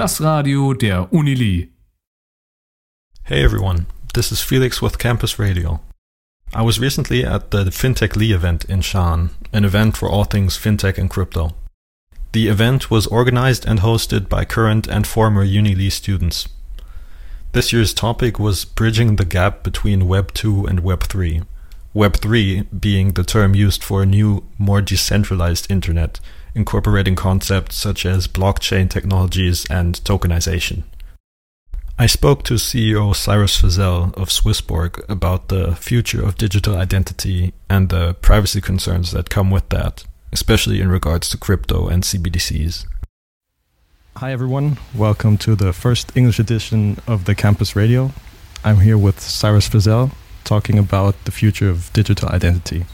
Das Radio der Unili. Hey everyone, this is Felix with Campus Radio. I was recently at the FinTech Lee event in Schaan, an event for all things fintech and crypto. The event was organized and hosted by current and former Unili students. This year's topic was bridging the gap between Web 2 and Web 3. Web 3 being the term used for a new, more decentralized internet, incorporating concepts such as blockchain technologies and tokenization. I spoke to CEO Cyrus Fazel of Swissborg about the future of digital identity and the privacy concerns that come with that, especially in regards to crypto and CBDCs. Hi, everyone. Welcome to the first English edition of the Campus Radio. I'm here with Cyrus Fazel talking about the future of digital identity.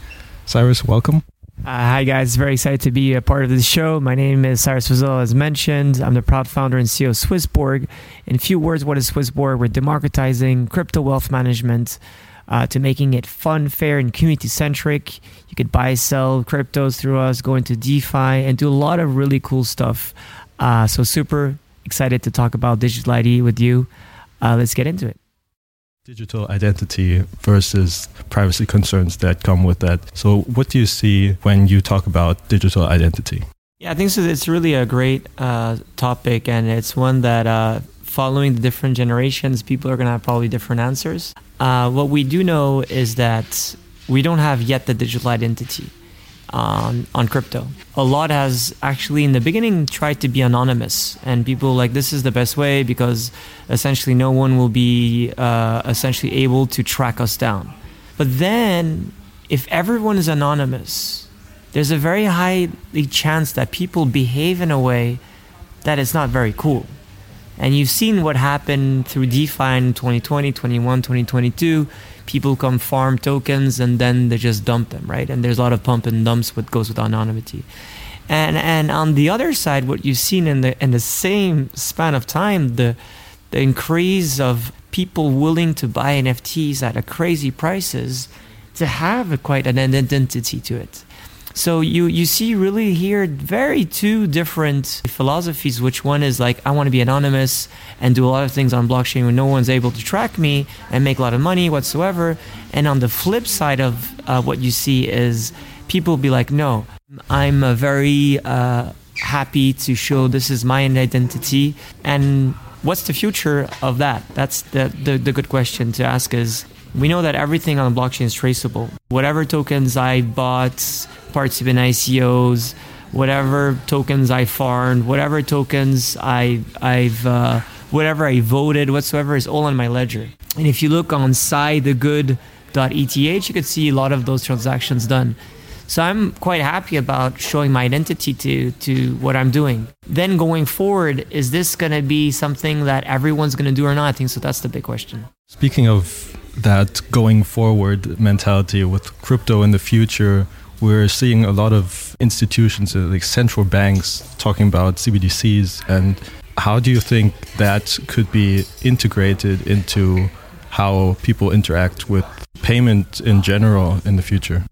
Cyrus, welcome. Uh, hi, guys. Very excited to be a part of this show. My name is Cyrus Fazel, as mentioned. I'm the proud founder and CEO of Swissborg. In a few words, what is Swissborg? We're democratizing crypto wealth management uh, to making it fun, fair, and community centric. You could buy, sell cryptos through us, go into DeFi, and do a lot of really cool stuff. Uh, so super excited to talk about digital ID with you. Uh, let's get into it. Digital identity versus privacy concerns that come with that. So, what do you see when you talk about digital identity? Yeah, I think so. It's really a great uh, topic, and it's one that, uh, following the different generations, people are going to have probably different answers. Uh, what we do know is that we don't have yet the digital identity on on crypto. A lot has actually in the beginning tried to be anonymous, and people like this is the best way because essentially no one will be uh, essentially able to track us down. But then, if everyone is anonymous, there's a very high chance that people behave in a way that is not very cool. And you've seen what happened through DeFi in 2020, 21, 2022 people come farm tokens and then they just dump them, right? And there's a lot of pump and dumps what goes with anonymity. And and on the other side, what you've seen in the in the same span of time, the the increase of people willing to buy NFTs at a crazy prices to have a, quite an identity to it. So you you see really here very two different philosophies. Which one is like I want to be anonymous and do a lot of things on blockchain when no one's able to track me and make a lot of money whatsoever. And on the flip side of uh, what you see is people be like, no, I'm very uh, happy to show this is my identity and what's the future of that? That's the, the, the good question to ask is we know that everything on the blockchain is traceable. Whatever tokens I bought, participate in ICOs, whatever tokens I farmed, whatever tokens I, I've, uh, whatever I voted, whatsoever is all on my ledger. And if you look on scithegood.eth, you could see a lot of those transactions done. So I'm quite happy about showing my identity to to what I'm doing. Then going forward, is this going to be something that everyone's going to do or not? I think so. That's the big question. Speaking of that going forward mentality with crypto in the future, we're seeing a lot of institutions uh, like central banks talking about CBDCs and how do you think that could be integrated into how people interact with payment in general in the future?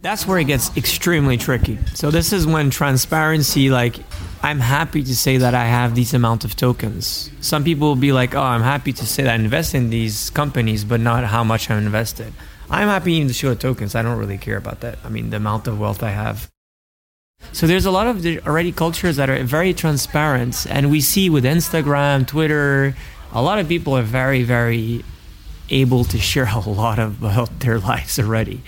That's where it gets extremely tricky. So this is when transparency, like, I'm happy to say that I have these amount of tokens. Some people will be like, oh, I'm happy to say that I invest in these companies, but not how much I'm invested. I'm happy even to show the tokens. I don't really care about that. I mean, the amount of wealth I have. So there's a lot of already cultures that are very transparent, and we see with Instagram, Twitter, a lot of people are very, very able to share a lot about their lives already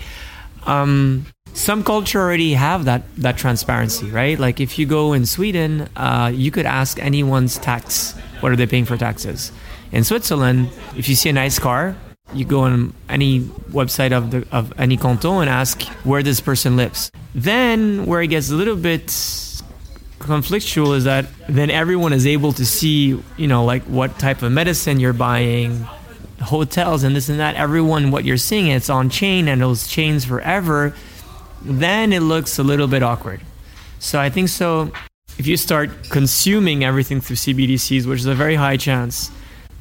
um, some culture already have that that transparency, right? Like if you go in Sweden, uh, you could ask anyone's tax what are they paying for taxes. In Switzerland, if you see a nice car, you go on any website of the of any canton and ask where this person lives. Then where it gets a little bit conflictual is that then everyone is able to see, you know, like what type of medicine you're buying, hotels and this and that, everyone, what you're seeing, it's on chain and those chains forever, then it looks a little bit awkward. So I think so. If you start consuming everything through CBDCs, which is a very high chance,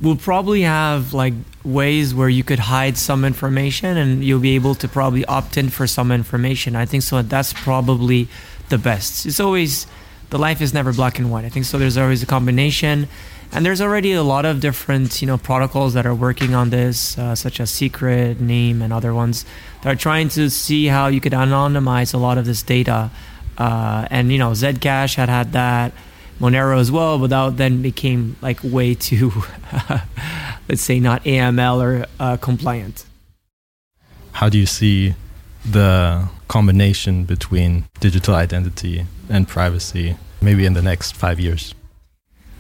we'll probably have like ways where you could hide some information and you'll be able to probably opt in for some information. I think so. That's probably the best. It's always the life is never black and white. I think so. There's always a combination, and there's already a lot of different you know protocols that are working on this, uh, such as Secret, Name, and other ones that are trying to see how you could anonymize a lot of this data. Uh, and you know, Zcash had had that. Monero as well, but that then became like way too, let's say, not AML or uh, compliant. How do you see the combination between digital identity and privacy maybe in the next five years?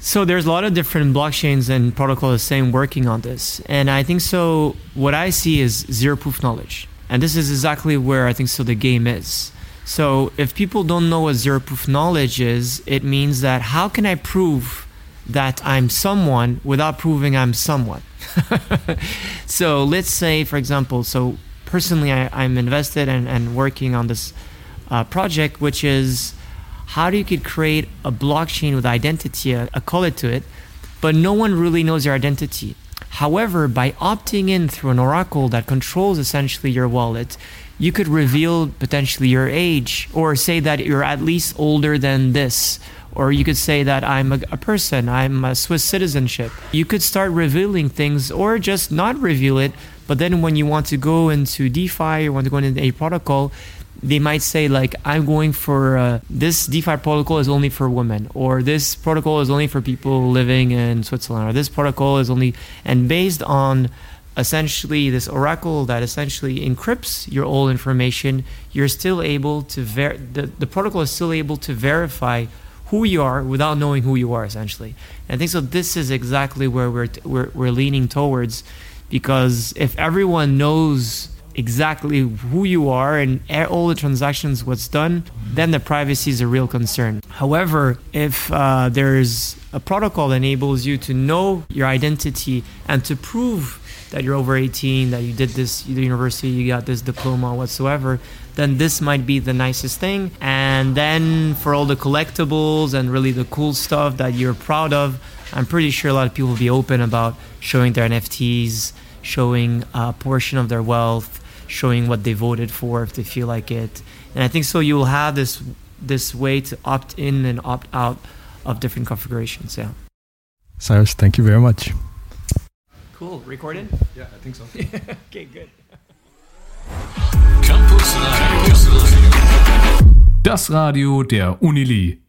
So there's a lot of different blockchains and protocols saying working on this. And I think so what I see is zero proof knowledge. And this is exactly where I think so the game is. So if people don't know what zero proof knowledge is, it means that how can I prove that I'm someone without proving I'm someone? so let's say, for example, so personally I, am invested and, and working on this uh, project, which is how do you could create a blockchain with identity, a, a color to it, but no one really knows your identity. However, by opting in through an oracle that controls essentially your wallet, you could reveal potentially your age or say that you're at least older than this. Or you could say that I'm a, a person, I'm a Swiss citizenship. You could start revealing things or just not reveal it. But then when you want to go into DeFi or want to go into a protocol, they might say like i'm going for uh, this defi protocol is only for women or this protocol is only for people living in switzerland or this protocol is only and based on essentially this oracle that essentially encrypts your old information you're still able to ver the, the protocol is still able to verify who you are without knowing who you are essentially. And i think so this is exactly where we're, we're, we're leaning towards because if everyone knows exactly who you are and all the transactions what's done then the privacy is a real concern. However if uh, there's a protocol that enables you to know your identity and to prove that you're over 18 that you did this the university you got this diploma whatsoever then this might be the nicest thing. And then for all the collectibles and really the cool stuff that you're proud of i'm pretty sure a lot of people will be open about showing their nfts showing a portion of their wealth showing what they voted for if they feel like it. And I think so you will have this this way to opt in and opt out of different configurations. Yeah. Cyrus, thank you very much. Cool. Recorded? Yeah, I think so. okay, good. Das Radio der Unili.